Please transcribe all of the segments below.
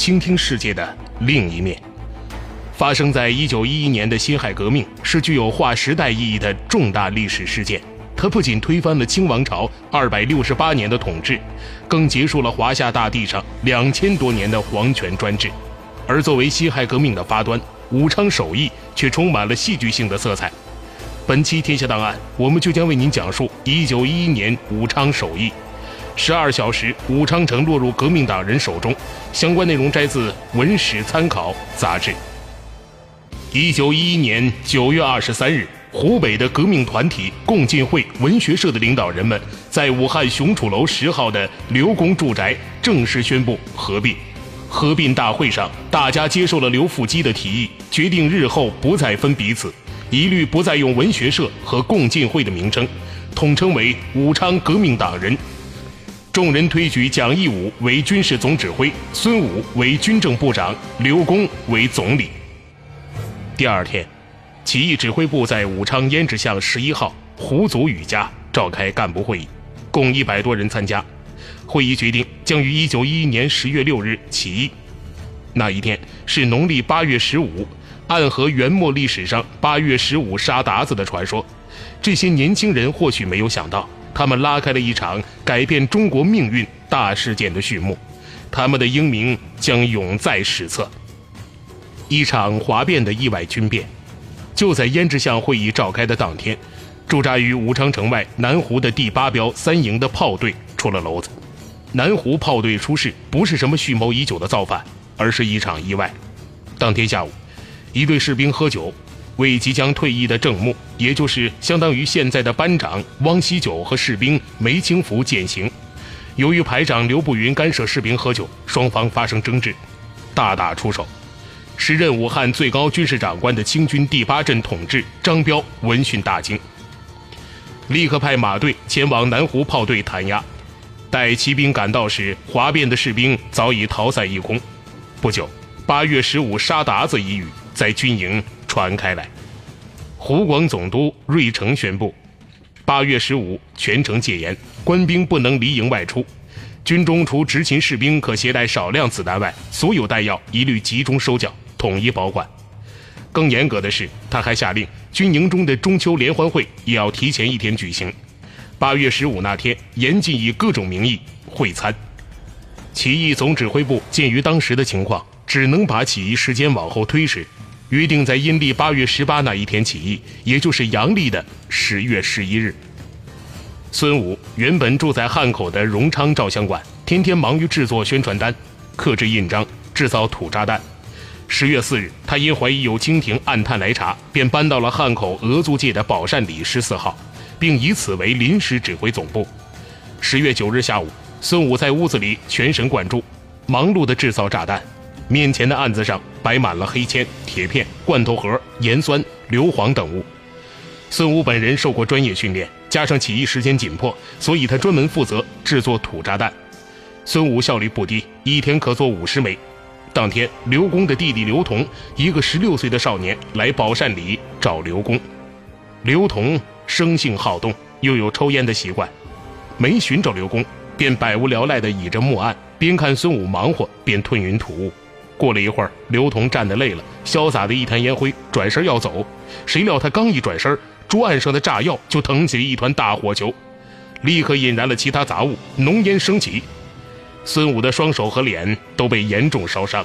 倾听世界的另一面。发生在一九一一年的辛亥革命是具有划时代意义的重大历史事件。它不仅推翻了清王朝二百六十八年的统治，更结束了华夏大地上两千多年的皇权专制。而作为辛亥革命的发端，武昌首义却充满了戏剧性的色彩。本期天下档案，我们就将为您讲述一九一一年武昌首义。十二小时，武昌城落入革命党人手中。相关内容摘自《文史参考》杂志。一九一一年九月二十三日，湖北的革命团体共进会文学社的领导人们在武汉雄楚楼十号的刘公住宅正式宣布合并。合并大会上，大家接受了刘复基的提议，决定日后不再分彼此，一律不再用文学社和共进会的名称，统称为武昌革命党人。众人推举蒋义武为军事总指挥，孙武为军政部长，刘公为总理。第二天，起义指挥部在武昌胭脂巷十一号胡祖宇家召开干部会议，共一百多人参加。会议决定将于一九一一年十月六日起义。那一天是农历八月十五，暗合元末历史上八月十五杀鞑子的传说。这些年轻人或许没有想到。他们拉开了一场改变中国命运大事件的序幕，他们的英名将永在史册。一场哗变的意外军变，就在胭脂巷会议召开的当天，驻扎于武昌城外南湖的第八标三营的炮队出了篓子。南湖炮队出事不是什么蓄谋已久的造反，而是一场意外。当天下午，一队士兵喝酒。为即将退役的郑木，也就是相当于现在的班长汪锡九和士兵梅清福践行。由于排长刘步云干涉士兵喝酒，双方发生争执，大打出手。时任武汉最高军事长官的清军第八镇统制张彪闻讯大惊，立刻派马队前往南湖炮队弹压。待骑兵赶到时，哗变的士兵早已逃散一空。不久，八月十五杀鞑子一语在军营。传开来，湖广总督芮成宣布，八月十五全城戒严，官兵不能离营外出。军中除执勤士兵可携带少量子弹外，所有弹药一律集中收缴，统一保管。更严格的是，他还下令军营中的中秋联欢会也要提前一天举行。八月十五那天，严禁以各种名义会餐。起义总指挥部鉴于当时的情况，只能把起义时间往后推迟。约定在阴历八月十八那一天起义，也就是阳历的十月十一日。孙武原本住在汉口的荣昌照相馆，天天忙于制作宣传单、刻制印章、制造土炸弹。十月四日，他因怀疑有清廷暗探来查，便搬到了汉口俄租界的宝善里十四号，并以此为临时指挥总部。十月九日下午，孙武在屋子里全神贯注，忙碌地制造炸弹。面前的案子上摆满了黑铅、铁片、罐头盒、盐酸、硫磺等物。孙武本人受过专业训练，加上起义时间紧迫，所以他专门负责制作土炸弹。孙武效率不低，一天可做五十枚。当天，刘公的弟弟刘同，一个十六岁的少年，来宝善里找刘公。刘同生性好动，又有抽烟的习惯，没寻找刘公，便百无聊赖地倚着木案，边看孙武忙活，边吞云吐雾。过了一会儿，刘同站得累了，潇洒的一滩烟灰，转身要走。谁料他刚一转身，桌案上的炸药就腾起了一团大火球，立刻引燃了其他杂物，浓烟升起。孙武的双手和脸都被严重烧伤。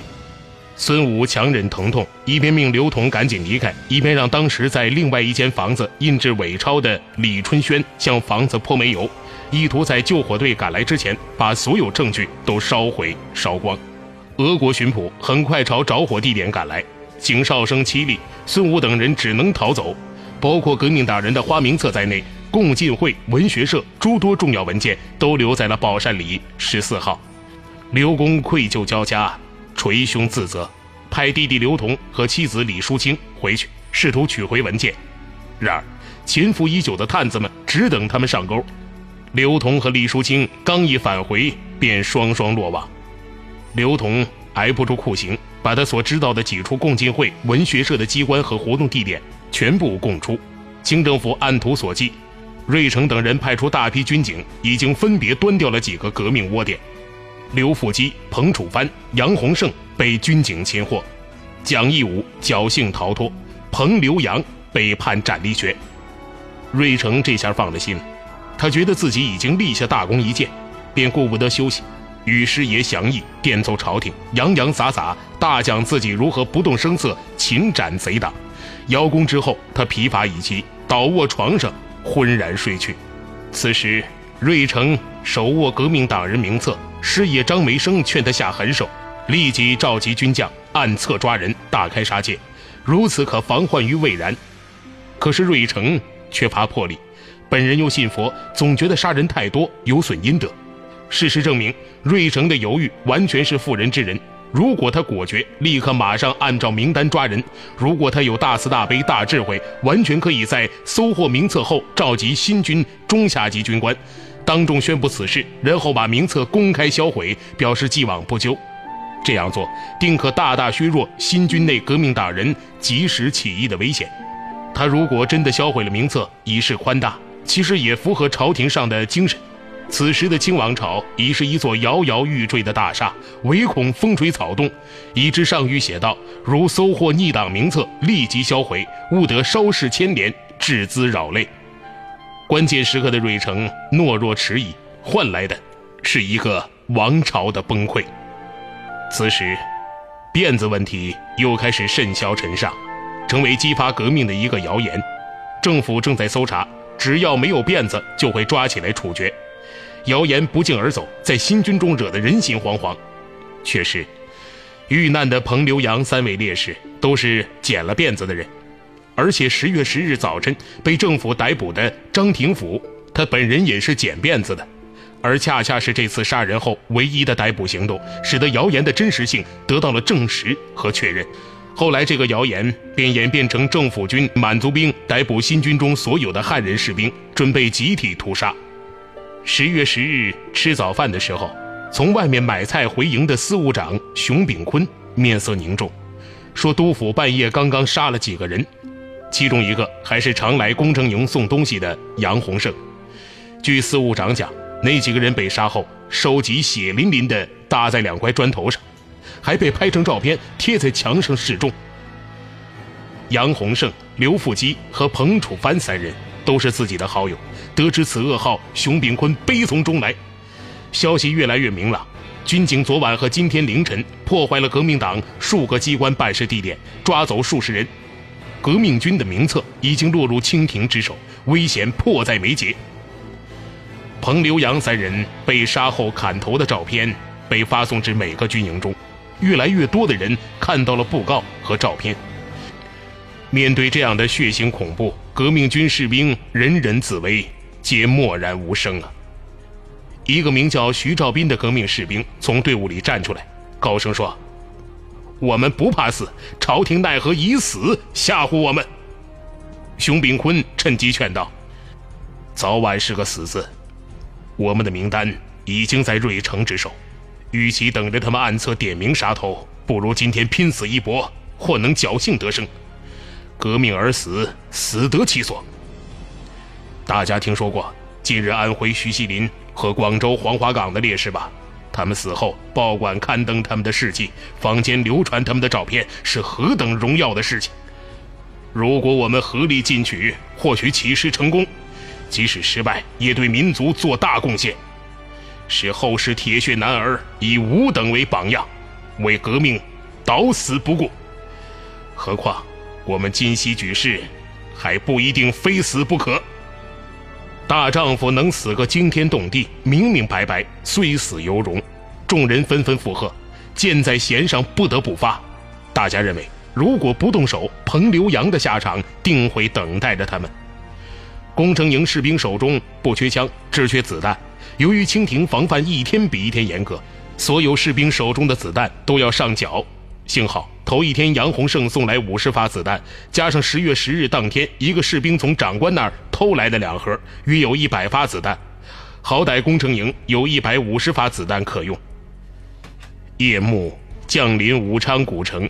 孙武强忍疼痛，一边命刘同赶紧离开，一边让当时在另外一间房子印制伪钞的李春轩向房子泼煤油，意图在救火队赶来之前把所有证据都烧毁烧光。俄国巡捕很快朝着火地点赶来，警哨声凄厉，孙武等人只能逃走，包括革命党人的花名册在内，共进会、文学社诸多重要文件都留在了宝善里十四号。刘公愧疚交加，捶胸自责，派弟弟刘同和妻子李淑清回去，试图取回文件。然而，潜伏已久的探子们只等他们上钩。刘同和李淑清刚一返回，便双双落网。刘同挨不住酷刑，把他所知道的几处共进会、文学社的机关和活动地点全部供出。清政府按图索骥，瑞成等人派出大批军警，已经分别端掉了几个革命窝点。刘复基、彭楚藩、杨洪胜被军警擒获，蒋义武侥幸逃脱，彭刘杨被判斩立决。瑞成这下放了心。他觉得自己已经立下大功一件，便顾不得休息，与师爷详议，电奏朝廷，洋洋洒洒大讲自己如何不动声色擒斩贼党。邀功之后，他疲乏已极，倒卧床上，昏然睡去。此时，瑞成手握革命党人名册，师爷张梅生劝他下狠手，立即召集军将，暗策抓人，大开杀戒，如此可防患于未然。可是瑞成却怕魄力。本人又信佛，总觉得杀人太多有损阴德。事实证明，瑞成的犹豫完全是妇人之仁。如果他果决，立刻马上按照名单抓人；如果他有大慈大悲、大智慧，完全可以在搜获名册后召集新军中下级军官，当众宣布此事，然后把名册公开销毁，表示既往不咎。这样做定可大大削弱新军内革命党人及时起义的危险。他如果真的销毁了名册，以示宽大。其实也符合朝廷上的精神。此时的清王朝已是一座摇摇欲坠的大厦，唯恐风吹草动，以致上谕写道：“如搜获逆党名册，立即销毁，勿得稍事牵连，致滋扰累。”关键时刻的瑞城懦弱迟疑，换来的是一个王朝的崩溃。此时，辫子问题又开始甚嚣尘上，成为激发革命的一个谣言。政府正在搜查。只要没有辫子，就会抓起来处决。谣言不胫而走，在新军中惹得人心惶惶。确实，遇难的彭、刘、杨三位烈士都是剪了辫子的人，而且十月十日早晨被政府逮捕的张廷甫，他本人也是剪辫子的。而恰恰是这次杀人后唯一的逮捕行动，使得谣言的真实性得到了证实和确认。后来，这个谣言便演变成政府军满族兵逮捕新军中所有的汉人士兵，准备集体屠杀。十月十日吃早饭的时候，从外面买菜回营的司务长熊炳坤面色凝重，说：“督府半夜刚刚杀了几个人，其中一个还是常来工程营送东西的杨洪胜。据司务长讲，那几个人被杀后，手疾血淋淋的搭在两块砖头上。”还被拍成照片贴在墙上示众。杨洪胜、刘富基和彭楚藩三人都是自己的好友。得知此噩耗，熊炳坤悲从中来。消息越来越明朗，军警昨晚和今天凌晨破坏了革命党数个机关办事地点，抓走数十人。革命军的名册已经落入清廷之手，危险迫在眉睫。彭、刘、杨三人被杀后砍头的照片被发送至每个军营中。越来越多的人看到了布告和照片。面对这样的血腥恐怖，革命军士兵人人自危，皆默然无声啊。一个名叫徐兆斌的革命士兵从队伍里站出来，高声说：“我们不怕死，朝廷奈何以死吓唬我们？”熊炳坤趁机劝道：“早晚是个死字，我们的名单已经在瑞城之手。”与其等着他们暗测点名杀头，不如今天拼死一搏，或能侥幸得生。革命而死，死得其所。大家听说过近日安徽徐锡林和广州黄花岗的烈士吧？他们死后，报馆刊登他们的事迹，坊间流传他们的照片，是何等荣耀的事情！如果我们合力进取，或许起事成功；即使失败，也对民族做大贡献。使后世铁血男儿以吾等为榜样，为革命倒死不顾。何况我们今夕举事，还不一定非死不可。大丈夫能死个惊天动地、明明白白，虽死犹荣。众人纷纷附和，箭在弦上，不得不发。大家认为，如果不动手，彭刘杨的下场定会等待着他们。工程营士兵手中不缺枪，只缺子弹。由于清廷防范一天比一天严格，所有士兵手中的子弹都要上缴。幸好头一天杨洪胜送来五十发子弹，加上十月十日当天一个士兵从长官那儿偷来的两盒，约有一百发子弹。好歹工程营有一百五十发子弹可用。夜幕降临武昌古城，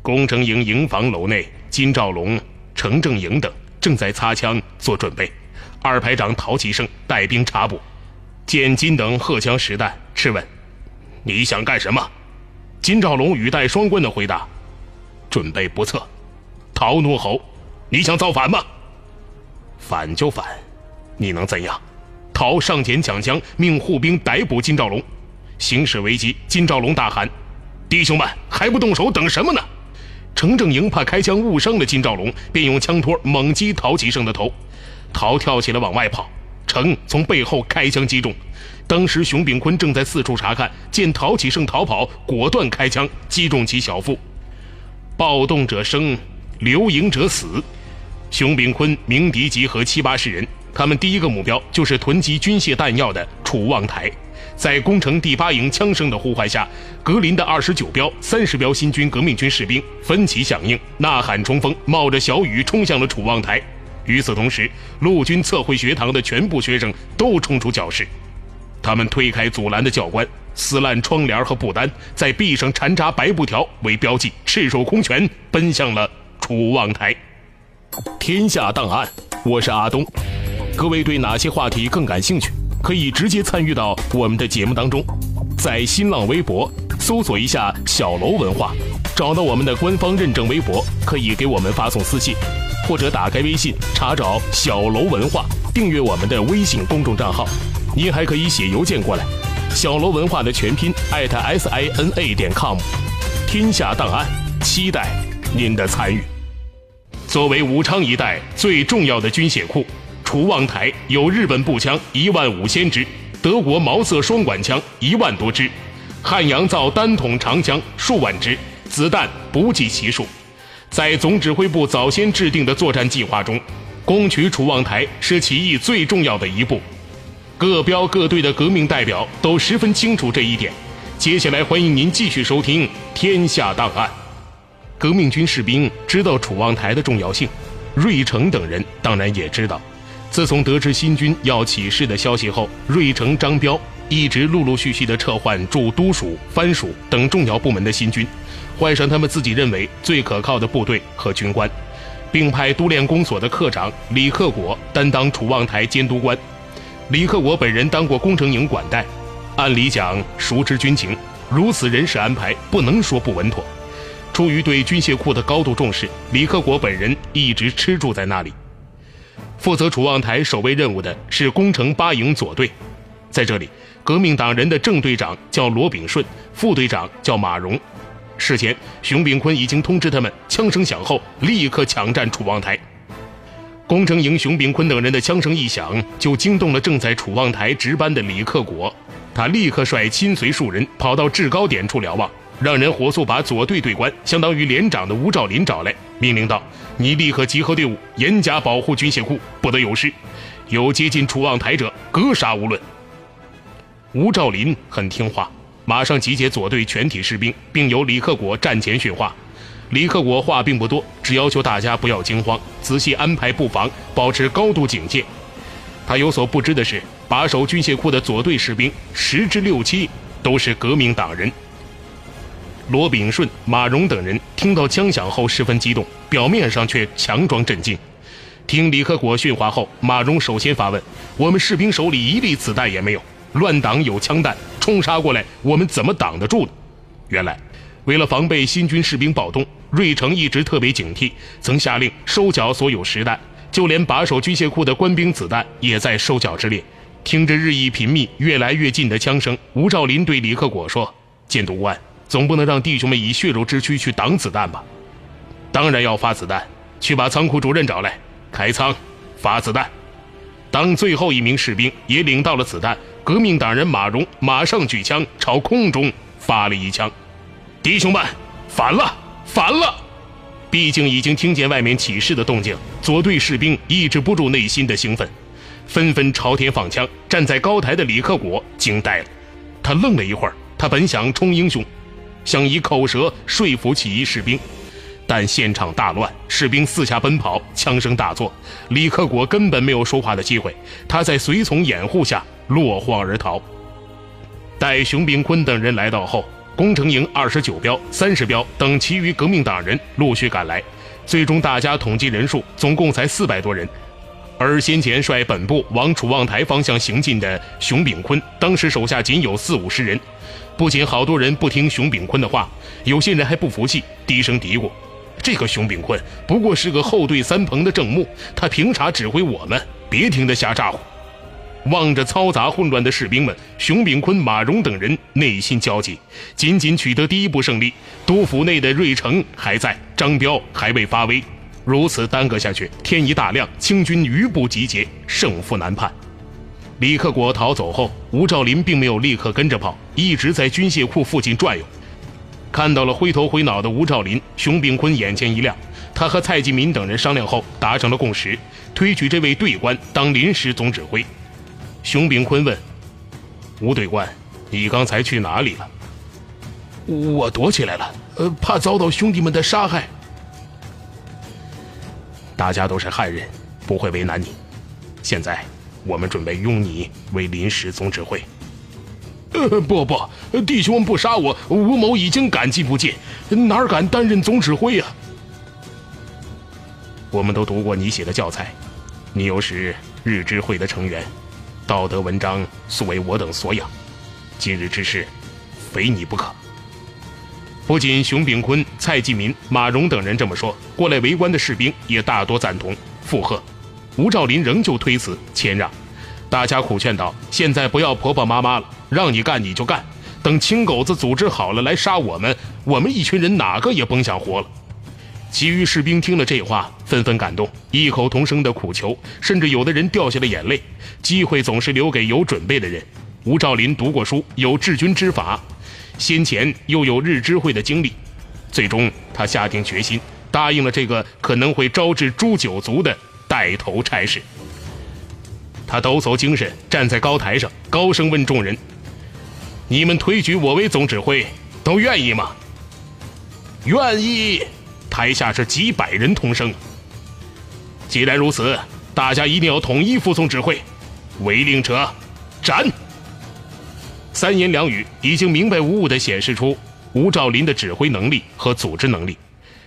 工程营营房楼内，金兆龙、程正营等正在擦枪做准备。二排长陶其胜带兵查捕，见金等荷枪实弹，斥问：“你想干什么？”金兆龙语带双关的回答：“准备不测。”陶怒吼：“你想造反吗？”“反就反，你能怎样？”陶上前抢枪，命护兵逮捕金兆龙。形势危急，金兆龙大喊：“弟兄们，还不动手，等什么呢？”程正营怕开枪误伤了金兆龙，便用枪托猛击陶其胜的头。陶跳起来往外跑，成从背后开枪击中。当时熊炳坤正在四处查看，见陶启胜逃跑，果断开枪击中其小腹。暴动者生，留营者死。熊炳坤鸣笛集合七八十人。他们第一个目标就是囤积军械弹药的楚望台，在工程第八营枪声的呼唤下，格林的二十九标、三十标新军革命军士兵分起响应，呐喊冲锋，冒着小雨冲向了楚望台。与此同时，陆军测绘学堂的全部学生都冲出教室，他们推开阻拦的教官，撕烂窗帘和布单，在壁上缠扎白布条为标记，赤手空拳奔向了楚望台。天下档案，我是阿东。各位对哪些话题更感兴趣？可以直接参与到我们的节目当中，在新浪微博搜索一下“小楼文化”，找到我们的官方认证微博，可以给我们发送私信，或者打开微信查找“小楼文化”，订阅我们的微信公众账号。您还可以写邮件过来，“小楼文化”的全拼艾特 s i n a 点 com。天下档案，期待您的参与。作为武昌一带最重要的军械库。楚望台有日本步枪一万五千支，德国毛瑟双管枪一万多支，汉阳造单筒长枪数万支，子弹不计其数。在总指挥部早先制定的作战计划中，攻取楚望台是起义最重要的一步。各标各队的革命代表都十分清楚这一点。接下来，欢迎您继续收听《天下档案》。革命军士兵知道楚望台的重要性，芮成等人当然也知道。自从得知新军要起事的消息后，芮成、张彪一直陆陆续续地撤换驻都署、藩署等重要部门的新军，换上他们自己认为最可靠的部队和军官，并派都练公所的科长李克果担当楚望台监督官。李克果本人当过工程营管带，按理讲熟知军情，如此人事安排不能说不稳妥。出于对军械库的高度重视，李克果本人一直吃住在那里。负责楚望台守卫任务的是工程八营左队，在这里，革命党人的正队长叫罗炳顺，副队长叫马荣。事前，熊炳坤已经通知他们，枪声响后立刻抢占楚望台。工程营熊炳坤等人的枪声一响，就惊动了正在楚望台值班的李克果，他立刻率亲随数人跑到制高点处瞭望。让人火速把左队队官，相当于连长的吴兆林找来，命令道：“你立刻集合队伍，严加保护军械库，不得有失。有接近楚望台者，格杀勿论。”吴兆林很听话，马上集结左队全体士兵，并由李克果战前训话。李克果话并不多，只要求大家不要惊慌，仔细安排布防，保持高度警戒。他有所不知的是，把守军械库的左队士兵十之六七都是革命党人。罗炳顺、马荣等人听到枪响后十分激动，表面上却强装镇静。听李克果训话后，马荣首先发问：“我们士兵手里一粒子弹也没有，乱党有枪弹冲杀过来，我们怎么挡得住呢？”原来，为了防备新军士兵暴动，芮成一直特别警惕，曾下令收缴所有实弹，就连把守军械库的官兵子弹也在收缴之列。听着日益频密、越来越近的枪声，吴兆林对李克果说：“监督官。”总不能让弟兄们以血肉之躯去挡子弹吧？当然要发子弹，去把仓库主任找来，开仓发子弹。当最后一名士兵也领到了子弹，革命党人马荣马上举枪朝空中发了一枪。弟兄们，反了，反了！毕竟已经听见外面起事的动静，左队士兵抑制不住内心的兴奋，纷纷朝天放枪。站在高台的李克果惊呆了，他愣了一会儿，他本想冲英雄。想以口舌说服起义士兵。但现场大乱，士兵四下奔跑，枪声大作，李克果根本没有说话的机会。他在随从掩护下落荒而逃。待熊秉坤等人来到后，工程营二十九标、三十标等其余革命党人陆续赶来，最终大家统计人数总共才四百多人。而先前率本部往楚望台方向行进的熊秉坤，当时手下仅有四五十人。不仅好多人不听熊秉坤的话，有些人还不服气，低声嘀咕。这个熊秉坤不过是个后队三棚的正木，他凭啥指挥我们？别听他瞎咋呼！望着嘈杂混乱的士兵们，熊秉坤、马荣等人内心焦急。仅仅取得第一步胜利，都府内的瑞成还在，张彪还未发威。如此耽搁下去，天一大亮，清军余部集结，胜负难判。李克果逃走后，吴兆麟并没有立刻跟着跑，一直在军械库附近转悠。看到了灰头灰脑的吴兆麟，熊秉坤眼前一亮。他和蔡继民等人商量后达成了共识，推举这位队官当临时总指挥。熊秉坤问：“吴队官，你刚才去哪里了？”“我躲起来了，呃，怕遭到兄弟们的杀害。”“大家都是汉人，不会为难你。现在，我们准备拥你为临时总指挥。”呃，不不，弟兄们不杀我，吴某已经感激不尽，哪敢担任总指挥呀？我们都读过你写的教材，你又是日知会的成员，道德文章素为我等所养，今日之事，非你不可。不仅熊秉坤、蔡继民、马荣等人这么说，过来围观的士兵也大多赞同附和。吴兆麟仍旧推辞谦让。大家苦劝道：“现在不要婆婆妈妈了，让你干你就干。等青狗子组织好了来杀我们，我们一群人哪个也甭想活了。”其余士兵听了这话，纷纷感动，异口同声的苦求，甚至有的人掉下了眼泪。机会总是留给有准备的人。吴兆林读过书，有治军之法，先前又有日知会的经历，最终他下定决心，答应了这个可能会招致诛九族的带头差事。他抖擞精神，站在高台上，高声问众人：“你们推举我为总指挥，都愿意吗？”“愿意！”台下是几百人同声。既然如此，大家一定要统一服从指挥。违令者，斩！三言两语，已经明白无误地显示出吴兆林的指挥能力和组织能力。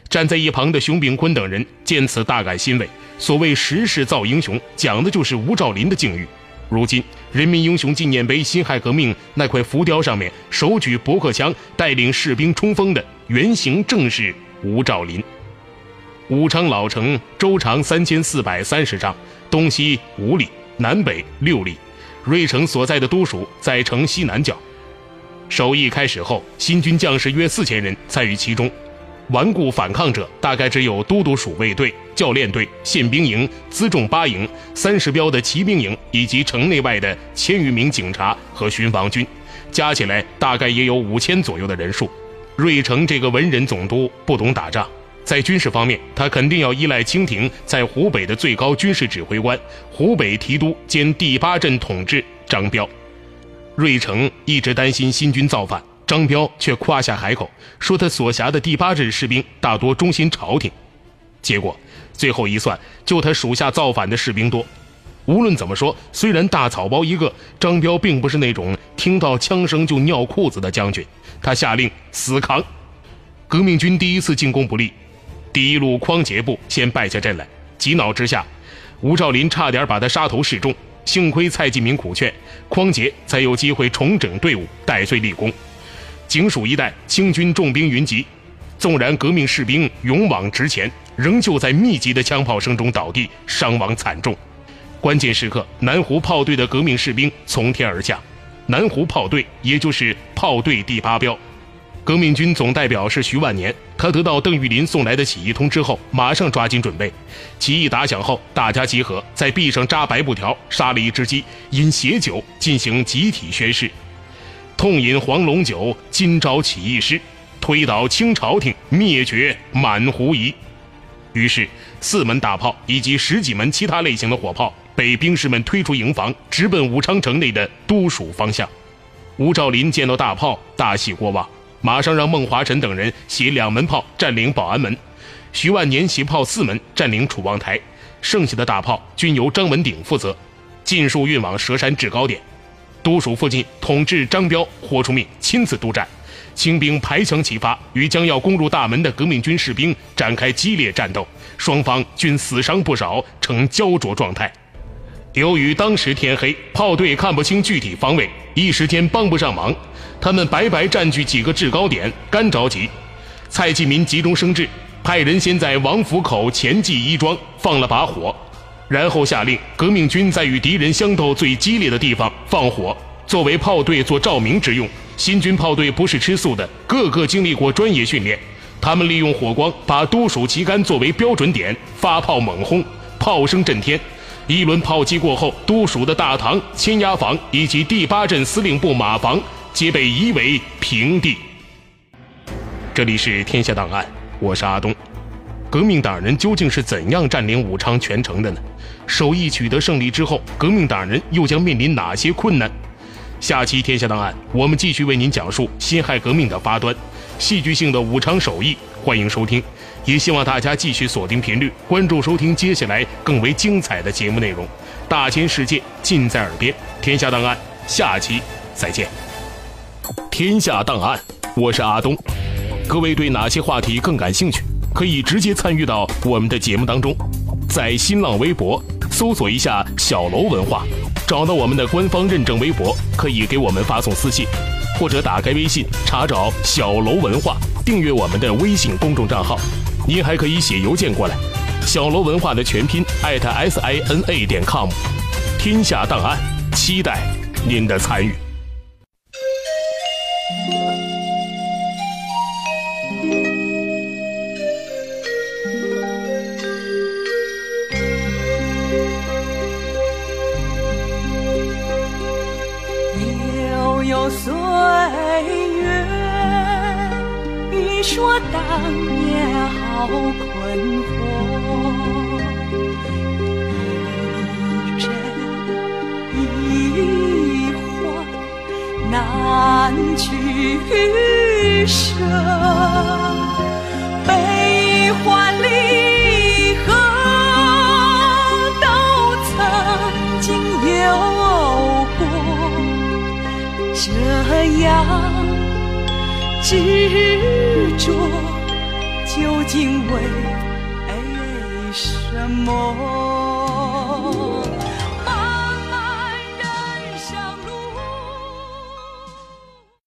站在一旁的熊秉坤等人见此大感欣慰。所谓时势造英雄，讲的就是吴兆林的境遇。如今，人民英雄纪念碑辛亥革命那块浮雕上面，手举驳壳枪带领士兵冲锋的原型正是吴兆林。武昌老城周长三千四百三十丈，东西五里，南北六里。瑞城所在的都署在城西南角。首义开始后，新军将士约四千人参与其中。顽固反抗者大概只有都督署卫队、教练队、宪兵营、辎重八营、三十标的骑兵营，以及城内外的千余名警察和巡防军，加起来大概也有五千左右的人数。瑞城这个文人总督不懂打仗，在军事方面，他肯定要依赖清廷在湖北的最高军事指挥官、湖北提督兼第八镇统治张彪。瑞城一直担心新军造反。张彪却夸下海口，说他所辖的第八镇士兵大多忠心朝廷。结果最后一算，就他属下造反的士兵多。无论怎么说，虽然大草包一个，张彪并不是那种听到枪声就尿裤子的将军。他下令死扛。革命军第一次进攻不利，第一路匡杰部先败下阵来。急恼之下，吴兆麟差点把他杀头示众，幸亏蔡继明苦劝，匡杰才有机会重整队伍，戴罪立功。警署一带，清军重兵云集，纵然革命士兵勇往直前，仍旧在密集的枪炮声中倒地，伤亡惨重。关键时刻，南湖炮队的革命士兵从天而降。南湖炮队，也就是炮队第八标，革命军总代表是徐万年。他得到邓玉林送来的起义通知后，马上抓紧准备。起义打响后，大家集合，在壁上扎白布条，杀了一只鸡，饮血酒，进行集体宣誓。痛饮黄龙酒，今朝起义师，推倒清朝廷，灭绝满湖夷。于是，四门大炮以及十几门其他类型的火炮被兵士们推出营房，直奔武昌城内的都署方向。吴兆麟见到大炮，大喜过望，马上让孟华臣等人携两门炮占领保安门，徐万年携炮四门占领楚望台，剩下的大炮均由张文鼎负责，尽数运往蛇山制高点。都署附近统治张彪豁出命亲自督战，清兵排墙齐发，与将要攻入大门的革命军士兵展开激烈战斗，双方均死伤不少，呈焦灼状态。由于当时天黑，炮队看不清具体方位，一时间帮不上忙。他们白白占据几个制高点，干着急。蔡继民急中生智，派人先在王府口前记衣庄放了把火。然后下令，革命军在与敌人相斗最激烈的地方放火，作为炮队做照明之用。新军炮队不是吃素的，个个经历过专业训练。他们利用火光，把都署旗杆作为标准点，发炮猛轰，炮声震天。一轮炮击过后，都署的大堂、牵押房以及第八镇司令部马房皆被夷为平地。这里是天下档案，我是阿东。革命党人究竟是怎样占领武昌全城的呢？首义取得胜利之后，革命党人又将面临哪些困难？下期《天下档案》，我们继续为您讲述辛亥革命的发端，戏剧性的武昌首义，欢迎收听。也希望大家继续锁定频率，关注收听接下来更为精彩的节目内容。大千世界尽在耳边，《天下档案》下期再见。《天下档案》，我是阿东。各位对哪些话题更感兴趣？可以直接参与到我们的节目当中，在新浪微博搜索一下“小楼文化”，找到我们的官方认证微博，可以给我们发送私信，或者打开微信查找“小楼文化”，订阅我们的微信公众账号。您还可以写邮件过来，“小楼文化”的全拼艾特 s i n a 点 com。天下档案，期待您的参与。说当年好困惑，一真一幻难取舍，悲欢离合都曾经有过，这样。执着究竟为什么？